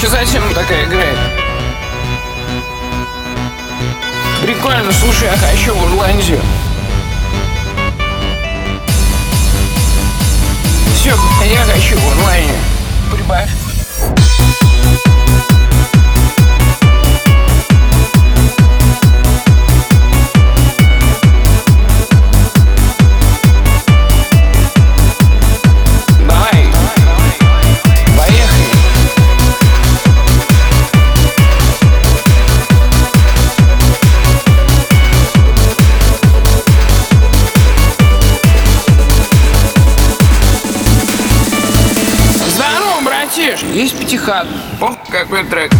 Че зачем такая играет? Прикольно, слушай, я хочу в Ирландию. Есть пятихат. О, какой трек.